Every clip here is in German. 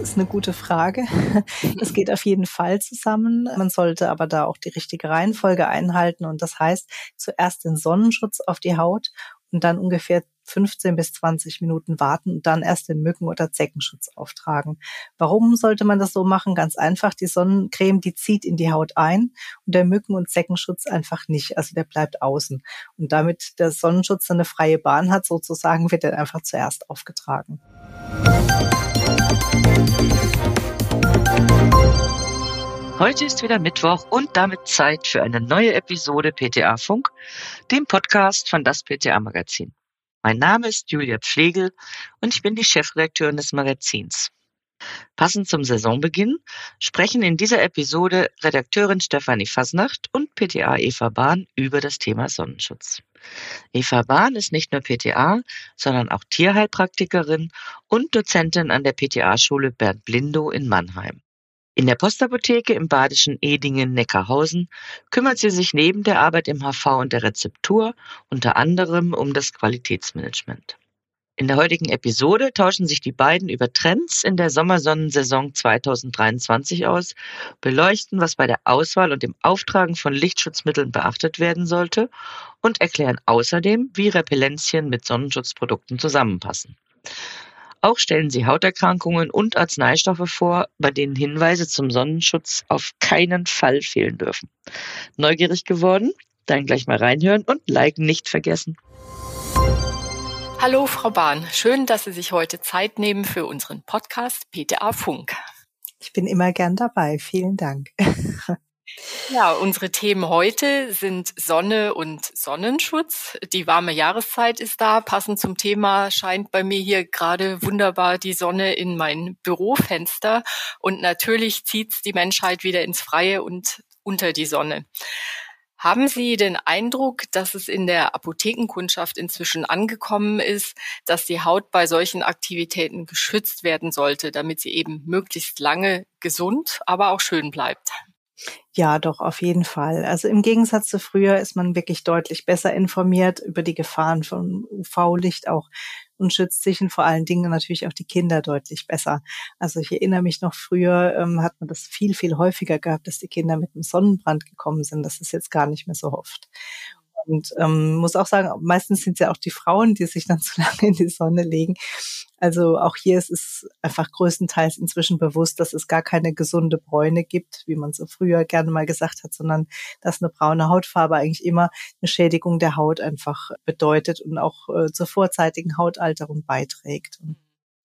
ist eine gute Frage. Es geht auf jeden Fall zusammen. Man sollte aber da auch die richtige Reihenfolge einhalten. Und das heißt, zuerst den Sonnenschutz auf die Haut und dann ungefähr 15 bis 20 Minuten warten und dann erst den Mücken- oder Zeckenschutz auftragen. Warum sollte man das so machen? Ganz einfach, die Sonnencreme, die zieht in die Haut ein und der Mücken- und Zeckenschutz einfach nicht. Also der bleibt außen. Und damit der Sonnenschutz eine freie Bahn hat, sozusagen, wird er einfach zuerst aufgetragen. Heute ist wieder Mittwoch und damit Zeit für eine neue Episode PTA Funk, dem Podcast von das PTA Magazin. Mein Name ist Julia Pflegel und ich bin die Chefredakteurin des Magazins. Passend zum Saisonbeginn sprechen in dieser Episode Redakteurin Stefanie Fasnacht und PTA Eva Bahn über das Thema Sonnenschutz. Eva Bahn ist nicht nur PTA, sondern auch Tierheilpraktikerin und Dozentin an der PTA-Schule Bernd Blindow in Mannheim. In der Postapotheke im badischen Edingen-Neckarhausen kümmert sie sich neben der Arbeit im HV und der Rezeptur unter anderem um das Qualitätsmanagement. In der heutigen Episode tauschen sich die beiden über Trends in der Sommersonnensaison 2023 aus, beleuchten, was bei der Auswahl und dem Auftragen von Lichtschutzmitteln beachtet werden sollte und erklären außerdem, wie Repellenzien mit Sonnenschutzprodukten zusammenpassen. Auch stellen sie Hauterkrankungen und Arzneistoffe vor, bei denen Hinweise zum Sonnenschutz auf keinen Fall fehlen dürfen. Neugierig geworden? Dann gleich mal reinhören und liken nicht vergessen. Hallo Frau Bahn, schön, dass Sie sich heute Zeit nehmen für unseren Podcast PTA Funk. Ich bin immer gern dabei. Vielen Dank. Ja, unsere Themen heute sind Sonne und Sonnenschutz. Die warme Jahreszeit ist da. Passend zum Thema scheint bei mir hier gerade wunderbar die Sonne in mein Bürofenster. Und natürlich zieht's die Menschheit wieder ins Freie und unter die Sonne. Haben Sie den Eindruck, dass es in der Apothekenkundschaft inzwischen angekommen ist, dass die Haut bei solchen Aktivitäten geschützt werden sollte, damit sie eben möglichst lange gesund, aber auch schön bleibt? Ja, doch, auf jeden Fall. Also im Gegensatz zu früher ist man wirklich deutlich besser informiert über die Gefahren von UV-Licht auch und schützt sich und vor allen Dingen natürlich auch die Kinder deutlich besser. Also ich erinnere mich noch früher, ähm, hat man das viel, viel häufiger gehabt, dass die Kinder mit einem Sonnenbrand gekommen sind. Das ist jetzt gar nicht mehr so oft. Und ähm, muss auch sagen, meistens sind es ja auch die Frauen, die sich dann zu lange in die Sonne legen. Also auch hier ist es einfach größtenteils inzwischen bewusst, dass es gar keine gesunde Bräune gibt, wie man so früher gerne mal gesagt hat, sondern dass eine braune Hautfarbe eigentlich immer eine Schädigung der Haut einfach bedeutet und auch äh, zur vorzeitigen Hautalterung beiträgt. Und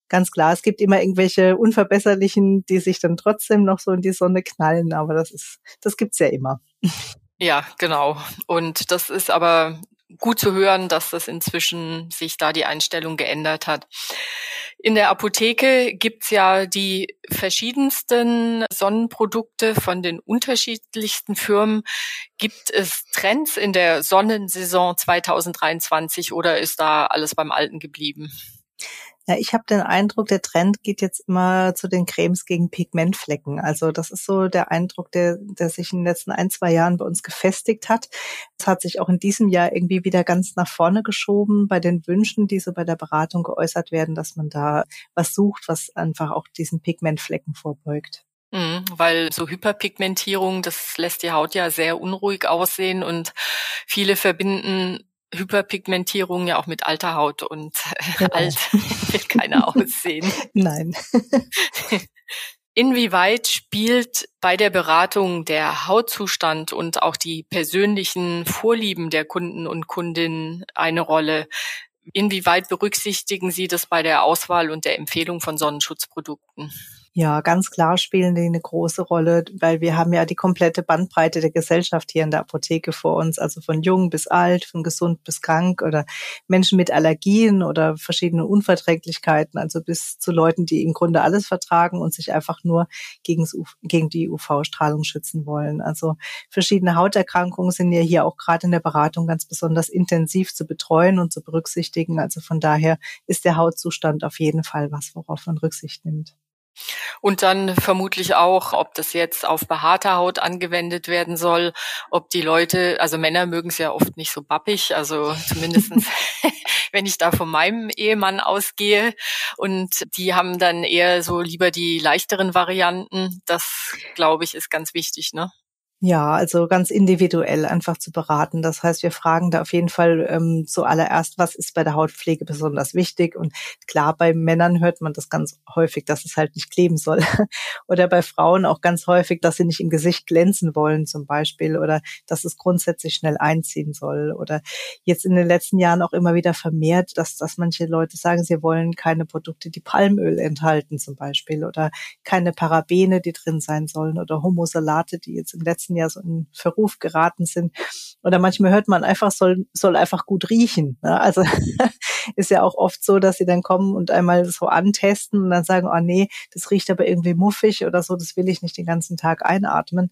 ganz klar, es gibt immer irgendwelche Unverbesserlichen, die sich dann trotzdem noch so in die Sonne knallen, aber das ist, das gibt's ja immer. Ja, genau. Und das ist aber gut zu hören, dass das inzwischen sich da die Einstellung geändert hat. In der Apotheke gibt's ja die verschiedensten Sonnenprodukte von den unterschiedlichsten Firmen. Gibt es Trends in der Sonnensaison 2023 oder ist da alles beim Alten geblieben? Ja, ich habe den Eindruck, der Trend geht jetzt immer zu den Cremes gegen Pigmentflecken. Also das ist so der Eindruck, der, der sich in den letzten ein, zwei Jahren bei uns gefestigt hat. Es hat sich auch in diesem Jahr irgendwie wieder ganz nach vorne geschoben bei den Wünschen, die so bei der Beratung geäußert werden, dass man da was sucht, was einfach auch diesen Pigmentflecken vorbeugt. Mhm, weil so Hyperpigmentierung, das lässt die Haut ja sehr unruhig aussehen und viele verbinden Hyperpigmentierung ja auch mit alter Haut und genau. alt will keiner aussehen. Nein. Inwieweit spielt bei der Beratung der Hautzustand und auch die persönlichen Vorlieben der Kunden und Kundinnen eine Rolle? Inwieweit berücksichtigen Sie das bei der Auswahl und der Empfehlung von Sonnenschutzprodukten? Ja, ganz klar spielen die eine große Rolle, weil wir haben ja die komplette Bandbreite der Gesellschaft hier in der Apotheke vor uns, also von jung bis alt, von gesund bis krank oder Menschen mit Allergien oder verschiedene Unverträglichkeiten, also bis zu Leuten, die im Grunde alles vertragen und sich einfach nur gegen die UV-Strahlung schützen wollen. Also verschiedene Hauterkrankungen sind ja hier auch gerade in der Beratung ganz besonders intensiv zu betreuen und zu berücksichtigen. Also von daher ist der Hautzustand auf jeden Fall was, worauf man Rücksicht nimmt. Und dann vermutlich auch, ob das jetzt auf behaarter Haut angewendet werden soll, ob die Leute, also Männer mögen es ja oft nicht so bappig, also zumindestens wenn ich da von meinem Ehemann ausgehe. Und die haben dann eher so lieber die leichteren Varianten. Das, glaube ich, ist ganz wichtig, ne? Ja, also ganz individuell einfach zu beraten. Das heißt, wir fragen da auf jeden Fall ähm, zuallererst, was ist bei der Hautpflege besonders wichtig? Und klar, bei Männern hört man das ganz häufig, dass es halt nicht kleben soll. oder bei Frauen auch ganz häufig, dass sie nicht im Gesicht glänzen wollen zum Beispiel oder dass es grundsätzlich schnell einziehen soll. Oder jetzt in den letzten Jahren auch immer wieder vermehrt, dass, dass manche Leute sagen, sie wollen keine Produkte, die Palmöl enthalten zum Beispiel oder keine Parabene, die drin sein sollen oder Homosalate, die jetzt im letzten letzten Jahr so in Verruf geraten sind. Oder manchmal hört man einfach, soll, soll einfach gut riechen. Ne? Also ist ja auch oft so, dass sie dann kommen und einmal so antesten und dann sagen, oh nee, das riecht aber irgendwie muffig oder so, das will ich nicht den ganzen Tag einatmen.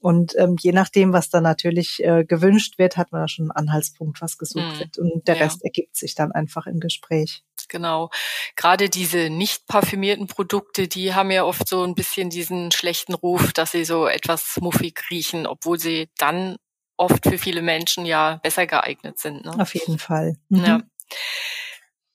Und ähm, je nachdem, was da natürlich äh, gewünscht wird, hat man da schon einen Anhaltspunkt, was gesucht mhm. wird. Und der ja. Rest ergibt sich dann einfach im Gespräch genau. Gerade diese nicht parfümierten Produkte, die haben ja oft so ein bisschen diesen schlechten Ruf, dass sie so etwas muffig riechen, obwohl sie dann oft für viele Menschen ja besser geeignet sind. Ne? Auf jeden Fall. Mhm. Ja.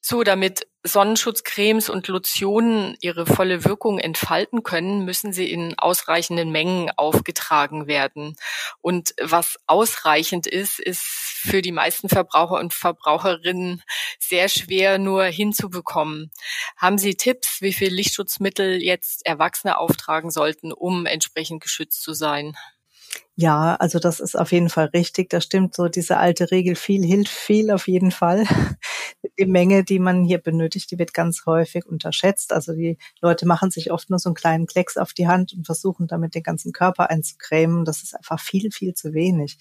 So, damit Sonnenschutzcremes und Lotionen ihre volle Wirkung entfalten können, müssen sie in ausreichenden Mengen aufgetragen werden. Und was ausreichend ist, ist für die meisten Verbraucher und Verbraucherinnen sehr schwer nur hinzubekommen. Haben Sie Tipps, wie viel Lichtschutzmittel jetzt Erwachsene auftragen sollten, um entsprechend geschützt zu sein? Ja, also das ist auf jeden Fall richtig. Das stimmt so. Diese alte Regel, viel hilft viel auf jeden Fall. Die Menge, die man hier benötigt, die wird ganz häufig unterschätzt. Also die Leute machen sich oft nur so einen kleinen Klecks auf die Hand und versuchen damit den ganzen Körper einzucremen. Das ist einfach viel, viel zu wenig.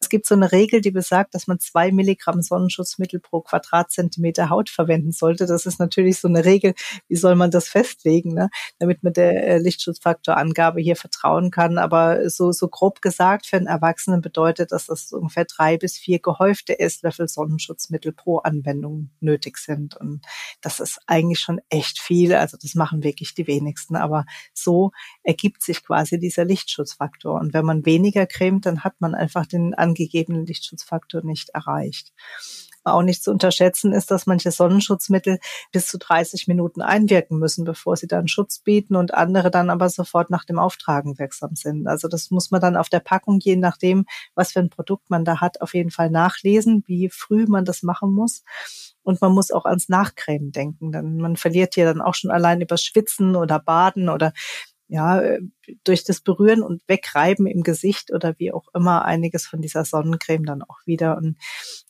Es gibt so eine Regel, die besagt, dass man zwei Milligramm Sonnenschutzmittel pro Quadratzentimeter Haut verwenden sollte. Das ist natürlich so eine Regel. Wie soll man das festlegen, ne? damit man der äh, Lichtschutzfaktorangabe hier vertrauen kann. Aber so, so grob gesagt, für einen Erwachsenen bedeutet das, dass ungefähr drei bis vier gehäufte Esslöffel Sonnenschutzmittel pro Anwendung nötig sind. Und das ist eigentlich schon echt viel. Also das machen wirklich die wenigsten. Aber so ergibt sich quasi dieser Lichtschutzfaktor. Und wenn man weniger cremt, dann hat man einfach den angegebenen Lichtschutzfaktor nicht erreicht auch nicht zu unterschätzen ist, dass manche Sonnenschutzmittel bis zu 30 Minuten einwirken müssen, bevor sie dann Schutz bieten und andere dann aber sofort nach dem Auftragen wirksam sind. Also das muss man dann auf der Packung, je nachdem, was für ein Produkt man da hat, auf jeden Fall nachlesen, wie früh man das machen muss. Und man muss auch ans Nachcremen denken. Dann, man verliert ja dann auch schon allein über Schwitzen oder Baden oder ja, durch das Berühren und Wegreiben im Gesicht oder wie auch immer einiges von dieser Sonnencreme dann auch wieder. Und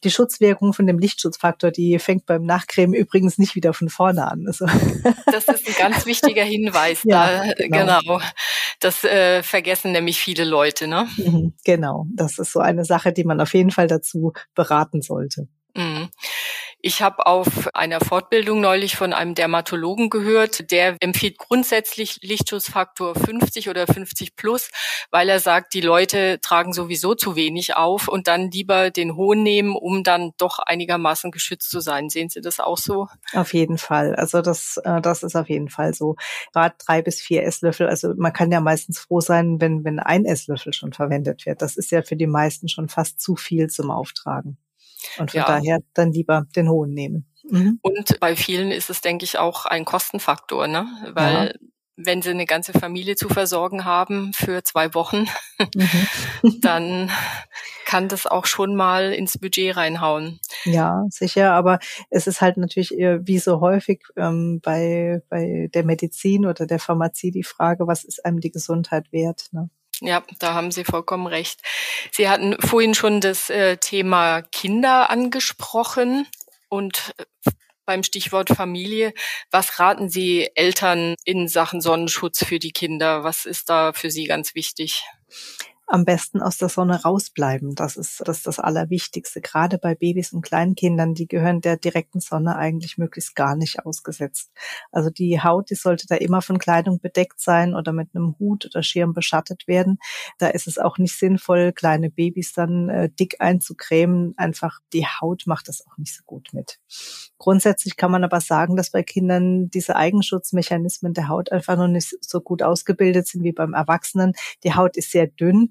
die Schutzwirkung von dem Lichtschutzfaktor, die fängt beim Nachcremen übrigens nicht wieder von vorne an. Also. Das ist ein ganz wichtiger Hinweis. ja, da, genau. genau. Das äh, vergessen nämlich viele Leute, ne? Mhm, genau. Das ist so eine Sache, die man auf jeden Fall dazu beraten sollte. Mhm. Ich habe auf einer Fortbildung neulich von einem Dermatologen gehört, der empfiehlt grundsätzlich Lichtschutzfaktor 50 oder 50 plus, weil er sagt, die Leute tragen sowieso zu wenig auf und dann lieber den hohen nehmen, um dann doch einigermaßen geschützt zu sein. Sehen Sie das auch so? Auf jeden Fall. Also das, äh, das ist auf jeden Fall so. Gerade drei bis vier Esslöffel. Also man kann ja meistens froh sein, wenn, wenn ein Esslöffel schon verwendet wird. Das ist ja für die meisten schon fast zu viel zum Auftragen. Und von ja. daher dann lieber den hohen nehmen. Mhm. Und bei vielen ist es, denke ich, auch ein Kostenfaktor, ne? Weil ja. wenn sie eine ganze Familie zu versorgen haben für zwei Wochen, mhm. dann kann das auch schon mal ins Budget reinhauen. Ja, sicher, aber es ist halt natürlich wie so häufig ähm, bei, bei der Medizin oder der Pharmazie die Frage, was ist einem die Gesundheit wert? Ne? Ja, da haben Sie vollkommen recht. Sie hatten vorhin schon das äh, Thema Kinder angesprochen und äh, beim Stichwort Familie. Was raten Sie Eltern in Sachen Sonnenschutz für die Kinder? Was ist da für Sie ganz wichtig? Am besten aus der Sonne rausbleiben. Das ist das, ist das Allerwichtigste. Gerade bei Babys und Kleinkindern, die gehören der direkten Sonne eigentlich möglichst gar nicht ausgesetzt. Also die Haut, die sollte da immer von Kleidung bedeckt sein oder mit einem Hut oder Schirm beschattet werden. Da ist es auch nicht sinnvoll, kleine Babys dann äh, dick einzucremen. Einfach die Haut macht das auch nicht so gut mit. Grundsätzlich kann man aber sagen, dass bei Kindern diese Eigenschutzmechanismen der Haut einfach noch nicht so gut ausgebildet sind wie beim Erwachsenen. Die Haut ist sehr dünn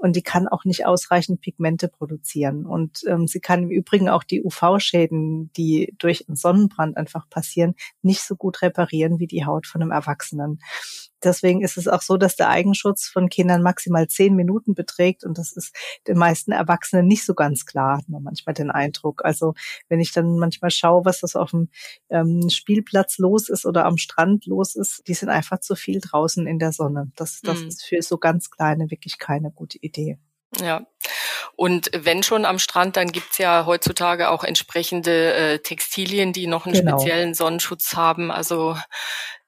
und die kann auch nicht ausreichend Pigmente produzieren. Und ähm, sie kann im Übrigen auch die UV-Schäden, die durch einen Sonnenbrand einfach passieren, nicht so gut reparieren wie die Haut von einem Erwachsenen. Deswegen ist es auch so, dass der Eigenschutz von Kindern maximal zehn Minuten beträgt und das ist den meisten Erwachsenen nicht so ganz klar, hat man manchmal den Eindruck. Also wenn ich dann manchmal schaue, was das auf dem ähm, Spielplatz los ist oder am Strand los ist, die sind einfach zu viel draußen in der Sonne. Das, das mhm. ist für so ganz kleine wirklich keine gute Idee. Ja. Und wenn schon am Strand, dann gibt's ja heutzutage auch entsprechende äh, Textilien, die noch einen genau. speziellen Sonnenschutz haben. Also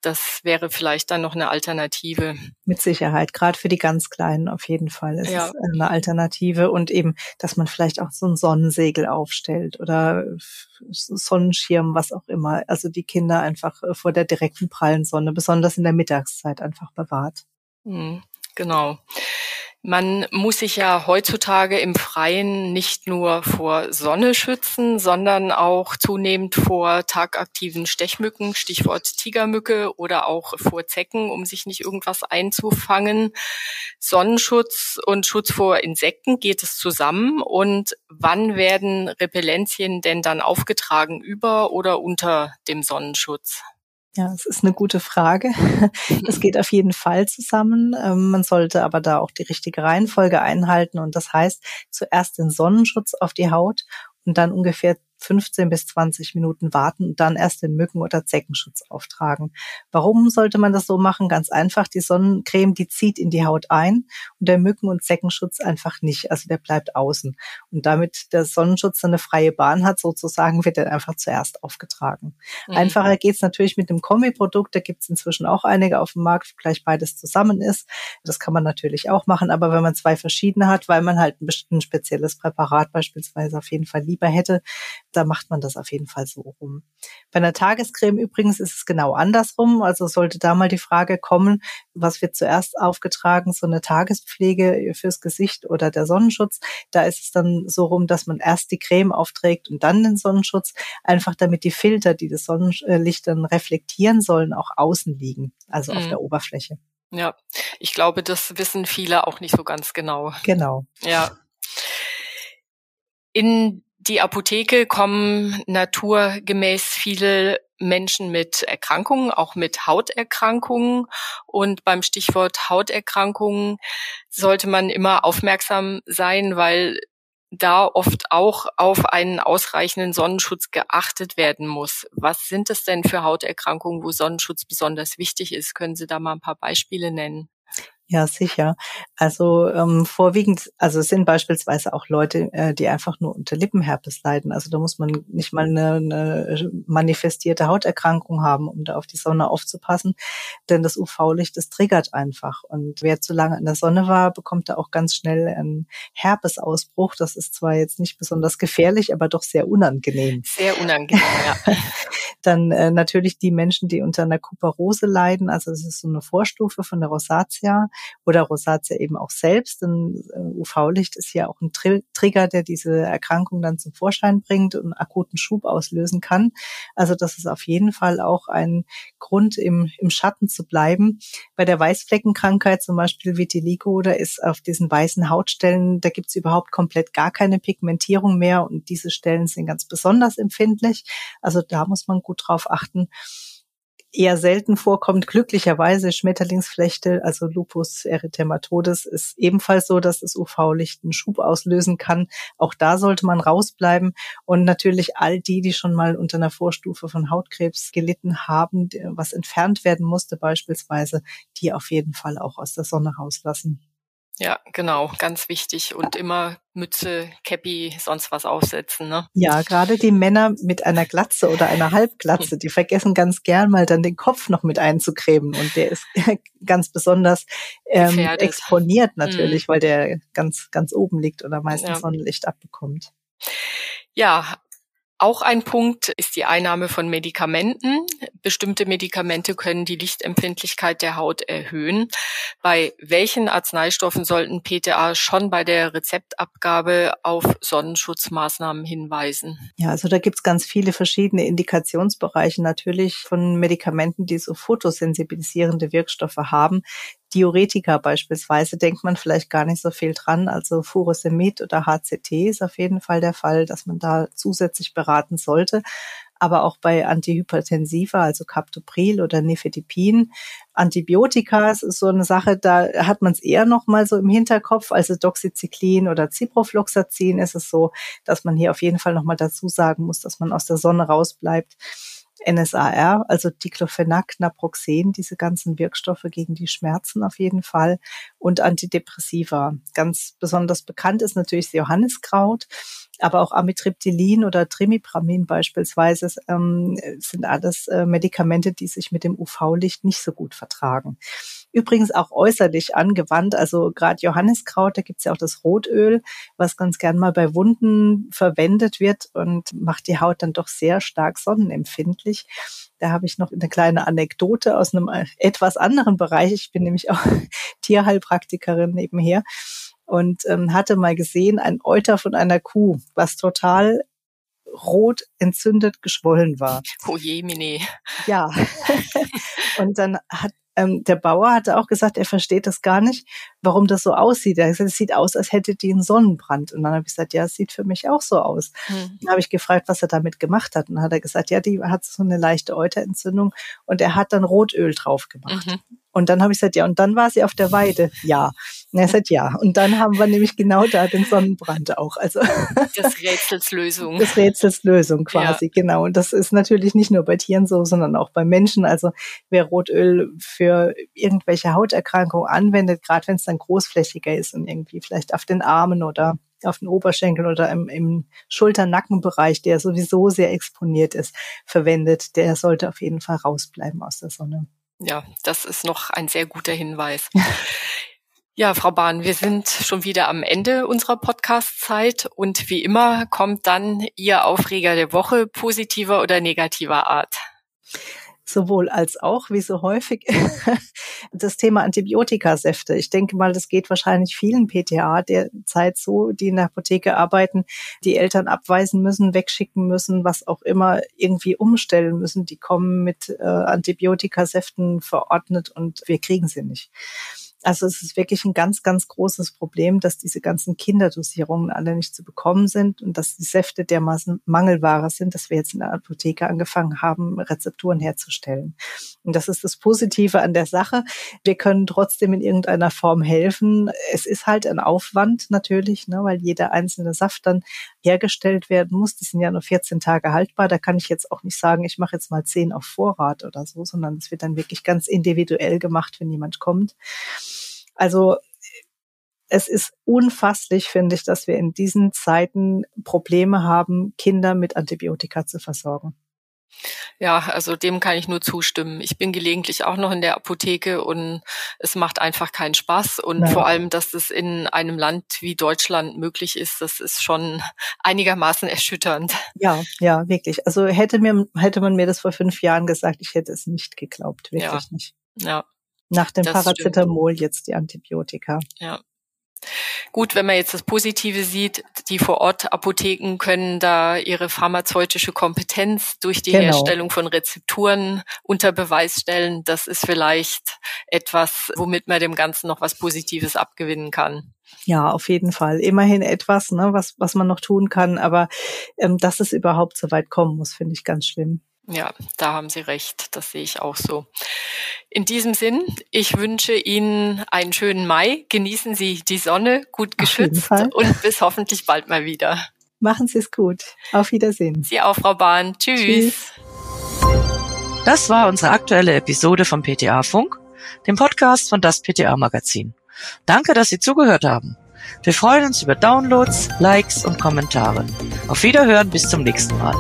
das wäre vielleicht dann noch eine Alternative. Mit Sicherheit, gerade für die ganz Kleinen auf jeden Fall ist ja. es eine Alternative und eben, dass man vielleicht auch so ein Sonnensegel aufstellt oder Sonnenschirm, was auch immer. Also die Kinder einfach äh, vor der direkten prallen Sonne, besonders in der Mittagszeit einfach bewahrt. Mhm, genau. Man muss sich ja heutzutage im Freien nicht nur vor Sonne schützen, sondern auch zunehmend vor tagaktiven Stechmücken, Stichwort Tigermücke oder auch vor Zecken, um sich nicht irgendwas einzufangen. Sonnenschutz und Schutz vor Insekten geht es zusammen und wann werden Repellenzien denn dann aufgetragen über oder unter dem Sonnenschutz? Ja, es ist eine gute Frage. Es geht auf jeden Fall zusammen. Ähm, man sollte aber da auch die richtige Reihenfolge einhalten. Und das heißt, zuerst den Sonnenschutz auf die Haut und dann ungefähr 15 bis 20 Minuten warten und dann erst den Mücken- oder Zeckenschutz auftragen. Warum sollte man das so machen? Ganz einfach, die Sonnencreme, die zieht in die Haut ein und der Mücken- und Zeckenschutz einfach nicht. Also der bleibt außen. Und damit der Sonnenschutz eine freie Bahn hat, sozusagen, wird er einfach zuerst aufgetragen. Mhm. Einfacher geht's natürlich mit dem Kombi-Produkt. Da gibt's inzwischen auch einige auf dem Markt, wo gleich beides zusammen ist. Das kann man natürlich auch machen. Aber wenn man zwei verschiedene hat, weil man halt ein, ein spezielles Präparat beispielsweise auf jeden Fall lieber hätte, da macht man das auf jeden Fall so rum. Bei einer Tagescreme übrigens ist es genau andersrum. Also sollte da mal die Frage kommen, was wird zuerst aufgetragen, so eine Tagespflege fürs Gesicht oder der Sonnenschutz. Da ist es dann so rum, dass man erst die Creme aufträgt und dann den Sonnenschutz, einfach damit die Filter, die das Sonnenlicht dann reflektieren sollen, auch außen liegen, also mhm. auf der Oberfläche. Ja, ich glaube, das wissen viele auch nicht so ganz genau. Genau. Ja. In die Apotheke kommen naturgemäß viele Menschen mit Erkrankungen, auch mit Hauterkrankungen. Und beim Stichwort Hauterkrankungen sollte man immer aufmerksam sein, weil da oft auch auf einen ausreichenden Sonnenschutz geachtet werden muss. Was sind es denn für Hauterkrankungen, wo Sonnenschutz besonders wichtig ist? Können Sie da mal ein paar Beispiele nennen? Ja, sicher. Also ähm, vorwiegend, also es sind beispielsweise auch Leute, äh, die einfach nur unter Lippenherpes leiden. Also da muss man nicht mal eine, eine manifestierte Hauterkrankung haben, um da auf die Sonne aufzupassen. Denn das UV-Licht, das triggert einfach. Und wer zu lange in der Sonne war, bekommt da auch ganz schnell einen Herpesausbruch. Das ist zwar jetzt nicht besonders gefährlich, aber doch sehr unangenehm. Sehr unangenehm, ja. Dann äh, natürlich die Menschen, die unter einer Kuperose leiden. Also das ist so eine Vorstufe von der Rosatia oder Rosatia eben auch selbst. Denn äh, UV-Licht ist ja auch ein Tr Trigger, der diese Erkrankung dann zum Vorschein bringt und einen akuten Schub auslösen kann. Also das ist auf jeden Fall auch ein Grund, im, im Schatten zu bleiben. Bei der Weißfleckenkrankheit zum Beispiel Vitiligo, da ist auf diesen weißen Hautstellen, da gibt's überhaupt komplett gar keine Pigmentierung mehr und diese Stellen sind ganz besonders empfindlich. Also da muss man gut drauf achten eher selten vorkommt. Glücklicherweise Schmetterlingsflechte, also Lupus erythematodes, ist ebenfalls so, dass das UV-Licht einen Schub auslösen kann. Auch da sollte man rausbleiben. Und natürlich all die, die schon mal unter einer Vorstufe von Hautkrebs gelitten haben, was entfernt werden musste beispielsweise, die auf jeden Fall auch aus der Sonne rauslassen. Ja, genau, ganz wichtig. Und immer Mütze, Cappy, sonst was aufsetzen. Ne? Ja, gerade die Männer mit einer Glatze oder einer Halbglatze, die vergessen ganz gern mal dann den Kopf noch mit einzucremen. Und der ist ganz besonders ähm, exponiert natürlich, mhm. weil der ganz, ganz oben liegt oder meistens ja. Sonnenlicht abbekommt. Ja, auch ein Punkt ist die Einnahme von Medikamenten. Bestimmte Medikamente können die Lichtempfindlichkeit der Haut erhöhen. Bei welchen Arzneistoffen sollten PTA schon bei der Rezeptabgabe auf Sonnenschutzmaßnahmen hinweisen? Ja, also da gibt's ganz viele verschiedene Indikationsbereiche natürlich von Medikamenten, die so fotosensibilisierende Wirkstoffe haben. Diuretika beispielsweise denkt man vielleicht gar nicht so viel dran. Also Furosemid oder HCT ist auf jeden Fall der Fall, dass man da zusätzlich beraten sollte. Aber auch bei Antihypertensiva, also Captopril oder Nifedipin, Antibiotika ist so eine Sache, da hat man es eher noch mal so im Hinterkopf. Also Doxycyclin oder Ciprofloxacin ist es so, dass man hier auf jeden Fall noch mal dazu sagen muss, dass man aus der Sonne rausbleibt. NSAR, also Diclofenac, Naproxen, diese ganzen Wirkstoffe gegen die Schmerzen auf jeden Fall und Antidepressiva. Ganz besonders bekannt ist natürlich das Johanniskraut, aber auch Amitriptylin oder Trimipramin beispielsweise ähm, sind alles äh, Medikamente, die sich mit dem UV-Licht nicht so gut vertragen. Übrigens auch äußerlich angewandt. Also gerade Johanniskraut, da gibt's ja auch das Rotöl, was ganz gern mal bei Wunden verwendet wird und macht die Haut dann doch sehr stark sonnenempfindlich. Da habe ich noch eine kleine Anekdote aus einem etwas anderen Bereich. Ich bin nämlich auch Tierheilpraktikerin nebenher und ähm, hatte mal gesehen ein Euter von einer Kuh, was total rot entzündet geschwollen war. Oh je, Mine. Ja. und dann hat ähm, der Bauer hatte auch gesagt, er versteht das gar nicht, warum das so aussieht. Er hat gesagt, es sieht aus, als hätte die einen Sonnenbrand. Und dann habe ich gesagt, ja, es sieht für mich auch so aus. Mhm. Dann habe ich gefragt, was er damit gemacht hat. Und dann hat er gesagt, ja, die hat so eine leichte Euterentzündung und er hat dann Rotöl drauf gemacht. Mhm. Und dann habe ich gesagt, ja, und dann war sie auf der Weide. Ja. Und er sagt, ja. Und dann haben wir nämlich genau da den Sonnenbrand auch. Also das Rätsels Lösung. Das Rätsels Lösung quasi, ja. genau. Und das ist natürlich nicht nur bei Tieren so, sondern auch bei Menschen. Also wer Rotöl für irgendwelche Hauterkrankungen anwendet, gerade wenn es dann großflächiger ist und irgendwie vielleicht auf den Armen oder auf den Oberschenkeln oder im, im Schulter-Nackenbereich, der sowieso sehr exponiert ist, verwendet, der sollte auf jeden Fall rausbleiben aus der Sonne. Ja, das ist noch ein sehr guter Hinweis. Ja, Frau Bahn, wir sind schon wieder am Ende unserer Podcast-Zeit und wie immer kommt dann Ihr Aufreger der Woche positiver oder negativer Art. Sowohl als auch, wie so häufig, das Thema Antibiotikasäfte. Ich denke mal, das geht wahrscheinlich vielen PTA derzeit so, die in der Apotheke arbeiten, die Eltern abweisen müssen, wegschicken müssen, was auch immer irgendwie umstellen müssen. Die kommen mit äh, Antibiotikasäften verordnet und wir kriegen sie nicht. Also es ist wirklich ein ganz, ganz großes Problem, dass diese ganzen Kinderdosierungen alle nicht zu bekommen sind und dass die Säfte dermaßen Mangelware sind, dass wir jetzt in der Apotheke angefangen haben, Rezepturen herzustellen. Und das ist das Positive an der Sache. Wir können trotzdem in irgendeiner Form helfen. Es ist halt ein Aufwand natürlich, ne, weil jeder einzelne Saft dann hergestellt werden muss. Die sind ja nur 14 Tage haltbar. Da kann ich jetzt auch nicht sagen, ich mache jetzt mal 10 auf Vorrat oder so, sondern es wird dann wirklich ganz individuell gemacht, wenn jemand kommt. Also es ist unfasslich, finde ich, dass wir in diesen Zeiten Probleme haben, Kinder mit Antibiotika zu versorgen. Ja, also dem kann ich nur zustimmen. Ich bin gelegentlich auch noch in der Apotheke und es macht einfach keinen Spaß. Und Nein. vor allem, dass das in einem Land wie Deutschland möglich ist, das ist schon einigermaßen erschütternd. Ja, ja, wirklich. Also hätte mir, hätte man mir das vor fünf Jahren gesagt, ich hätte es nicht geglaubt. Wirklich ja. nicht. Ja. Nach dem das Paracetamol stimmt. jetzt die Antibiotika. Ja. Gut, wenn man jetzt das Positive sieht, die Vor-Ort-Apotheken können da ihre pharmazeutische Kompetenz durch die genau. Herstellung von Rezepturen unter Beweis stellen. Das ist vielleicht etwas, womit man dem Ganzen noch was Positives abgewinnen kann. Ja, auf jeden Fall. Immerhin etwas, ne, was, was man noch tun kann. Aber ähm, dass es überhaupt so weit kommen muss, finde ich ganz schlimm. Ja, da haben Sie recht. Das sehe ich auch so. In diesem Sinn, ich wünsche Ihnen einen schönen Mai. Genießen Sie die Sonne, gut geschützt und bis hoffentlich bald mal wieder. Machen Sie es gut. Auf Wiedersehen. Sie auch, Frau Bahn. Tschüss. Tschüss. Das war unsere aktuelle Episode vom PTA Funk, dem Podcast von das PTA Magazin. Danke, dass Sie zugehört haben. Wir freuen uns über Downloads, Likes und Kommentare. Auf Wiederhören bis zum nächsten Mal.